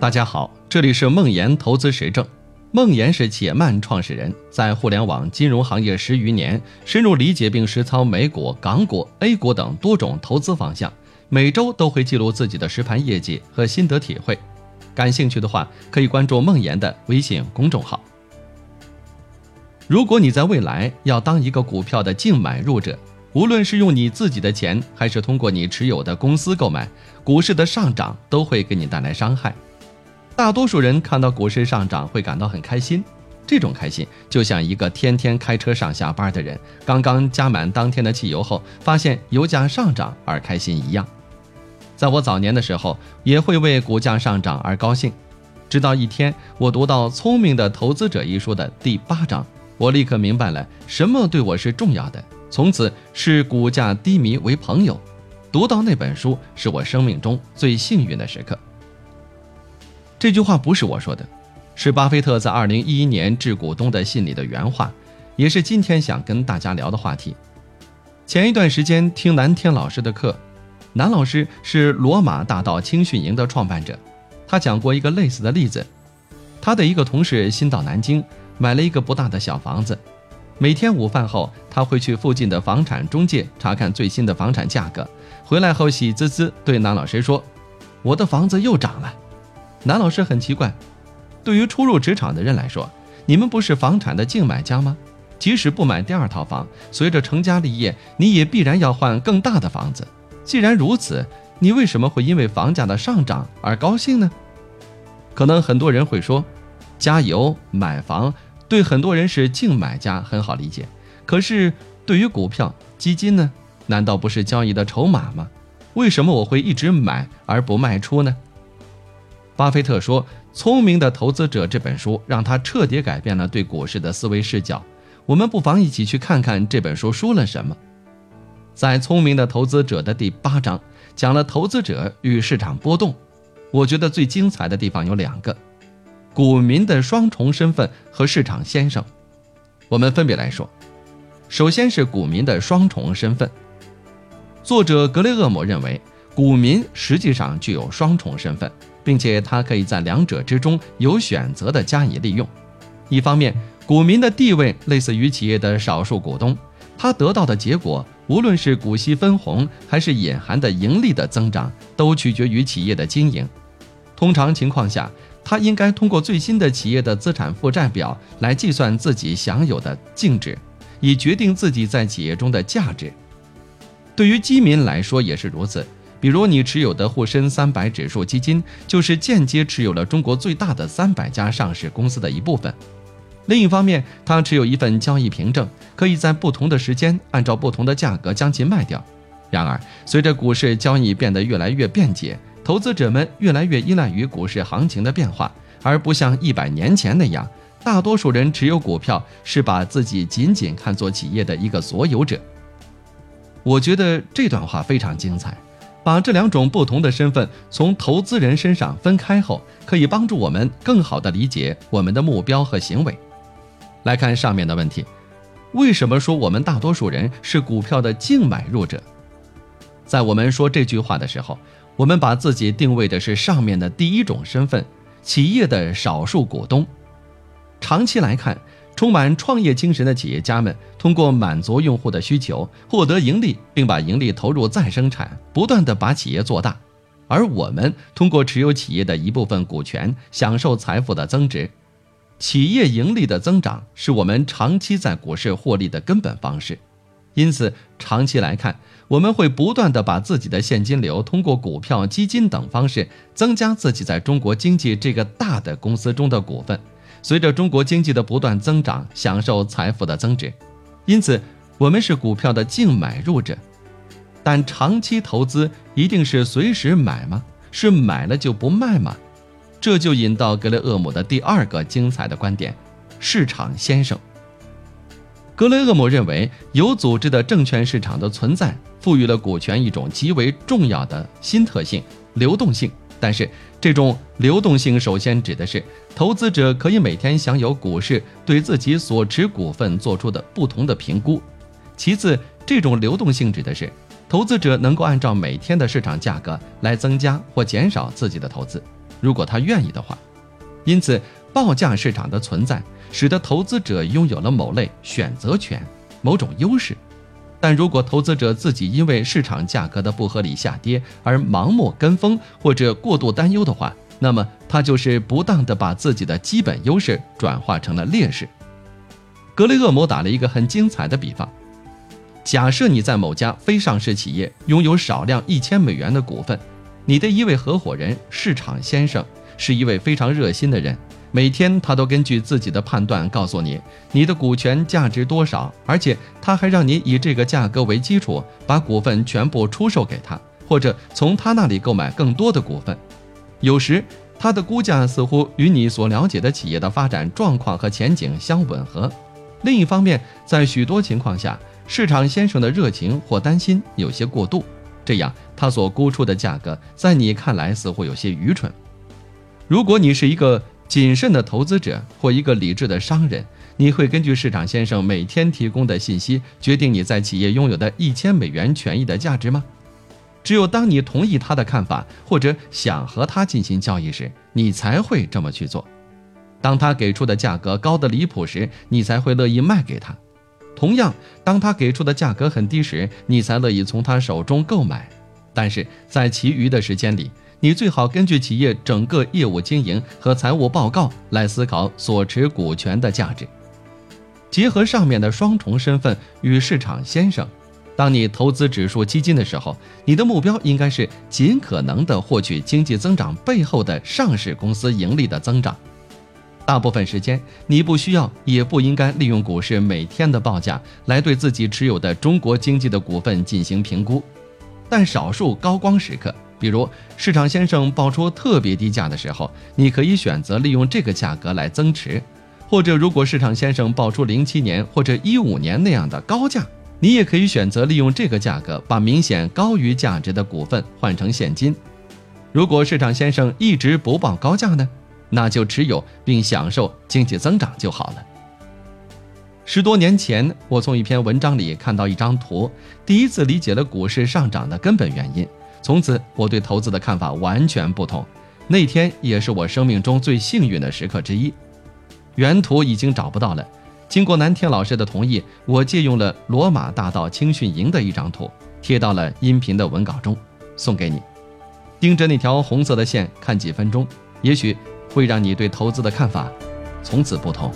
大家好，这里是梦岩投资实证。梦岩是且慢创始人，在互联网金融行业十余年，深入理解并实操美股、港股、A 股等多种投资方向，每周都会记录自己的实盘业绩和心得体会。感兴趣的话，可以关注梦岩的微信公众号。如果你在未来要当一个股票的净买入者，无论是用你自己的钱，还是通过你持有的公司购买，股市的上涨都会给你带来伤害。大多数人看到股市上涨会感到很开心，这种开心就像一个天天开车上下班的人刚刚加满当天的汽油后，发现油价上涨而开心一样。在我早年的时候，也会为股价上涨而高兴，直到一天我读到《聪明的投资者》一书的第八章。我立刻明白了什么对我是重要的，从此视股价低迷为朋友。读到那本书是我生命中最幸运的时刻。这句话不是我说的，是巴菲特在二零一一年致股东的信里的原话，也是今天想跟大家聊的话题。前一段时间听南天老师的课，南老师是罗马大道青训营的创办者，他讲过一个类似的例子，他的一个同事新到南京。买了一个不大的小房子，每天午饭后，他会去附近的房产中介查看最新的房产价格。回来后，喜滋滋对南老师说：“我的房子又涨了。”南老师很奇怪，对于初入职场的人来说，你们不是房产的净买家吗？即使不买第二套房，随着成家立业，你也必然要换更大的房子。既然如此，你为什么会因为房价的上涨而高兴呢？可能很多人会说：“加油，买房。”对很多人是净买家很好理解，可是对于股票基金呢？难道不是交易的筹码吗？为什么我会一直买而不卖出呢？巴菲特说：“聪明的投资者这本书让他彻底改变了对股市的思维视角。”我们不妨一起去看看这本书说了什么。在《聪明的投资者》的第八章讲了投资者与市场波动，我觉得最精彩的地方有两个。股民的双重身份和市场先生，我们分别来说。首先是股民的双重身份。作者格雷厄姆认为，股民实际上具有双重身份，并且他可以在两者之中有选择的加以利用。一方面，股民的地位类似于企业的少数股东，他得到的结果，无论是股息分红还是隐含的盈利的增长，都取决于企业的经营。通常情况下。他应该通过最新的企业的资产负债表来计算自己享有的净值，以决定自己在企业中的价值。对于基民来说也是如此。比如你持有的沪深三百指数基金，就是间接持有了中国最大的三百家上市公司的一部分。另一方面，他持有一份交易凭证，可以在不同的时间按照不同的价格将其卖掉。然而，随着股市交易变得越来越便捷。投资者们越来越依赖于股市行情的变化，而不像一百年前那样，大多数人持有股票是把自己仅仅看作企业的一个所有者。我觉得这段话非常精彩，把这两种不同的身份从投资人身上分开后，可以帮助我们更好地理解我们的目标和行为。来看上面的问题：为什么说我们大多数人是股票的净买入者？在我们说这句话的时候。我们把自己定位的是上面的第一种身份，企业的少数股东。长期来看，充满创业精神的企业家们通过满足用户的需求，获得盈利，并把盈利投入再生产，不断的把企业做大。而我们通过持有企业的一部分股权，享受财富的增值。企业盈利的增长是我们长期在股市获利的根本方式。因此，长期来看，我们会不断的把自己的现金流通过股票、基金等方式增加自己在中国经济这个大的公司中的股份。随着中国经济的不断增长，享受财富的增值。因此，我们是股票的净买入者。但长期投资一定是随时买吗？是买了就不卖吗？这就引到格雷厄姆的第二个精彩的观点：市场先生。格雷厄姆认为，有组织的证券市场的存在赋予了股权一种极为重要的新特性——流动性。但是，这种流动性首先指的是投资者可以每天享有股市对自己所持股份做出的不同的评估；其次，这种流动性指的是投资者能够按照每天的市场价格来增加或减少自己的投资。如果他愿意的话。因此，报价市场的存在，使得投资者拥有了某类选择权、某种优势。但如果投资者自己因为市场价格的不合理下跌而盲目跟风或者过度担忧的话，那么他就是不当的把自己的基本优势转化成了劣势。格雷厄姆打了一个很精彩的比方：假设你在某家非上市企业拥有少量一千美元的股份，你的一位合伙人市场先生是一位非常热心的人。每天他都根据自己的判断告诉你你的股权价值多少，而且他还让你以这个价格为基础把股份全部出售给他，或者从他那里购买更多的股份。有时他的估价似乎与你所了解的企业的发展状况和前景相吻合。另一方面，在许多情况下，市场先生的热情或担心有些过度，这样他所估出的价格在你看来似乎有些愚蠢。如果你是一个。谨慎的投资者或一个理智的商人，你会根据市场先生每天提供的信息决定你在企业拥有的一千美元权益的价值吗？只有当你同意他的看法或者想和他进行交易时，你才会这么去做。当他给出的价格高得离谱时，你才会乐意卖给他；同样，当他给出的价格很低时，你才乐意从他手中购买。但是在其余的时间里，你最好根据企业整个业务经营和财务报告来思考所持股权的价值。结合上面的双重身份与市场先生，当你投资指数基金的时候，你的目标应该是尽可能的获取经济增长背后的上市公司盈利的增长。大部分时间，你不需要也不应该利用股市每天的报价来对自己持有的中国经济的股份进行评估，但少数高光时刻。比如市场先生报出特别低价的时候，你可以选择利用这个价格来增持；或者如果市场先生报出零七年或者一五年那样的高价，你也可以选择利用这个价格把明显高于价值的股份换成现金。如果市场先生一直不报高价呢，那就持有并享受经济增长就好了。十多年前，我从一篇文章里看到一张图，第一次理解了股市上涨的根本原因。从此，我对投资的看法完全不同。那天也是我生命中最幸运的时刻之一。原图已经找不到了，经过南天老师的同意，我借用了罗马大道青训营的一张图，贴到了音频的文稿中，送给你。盯着那条红色的线看几分钟，也许会让你对投资的看法从此不同。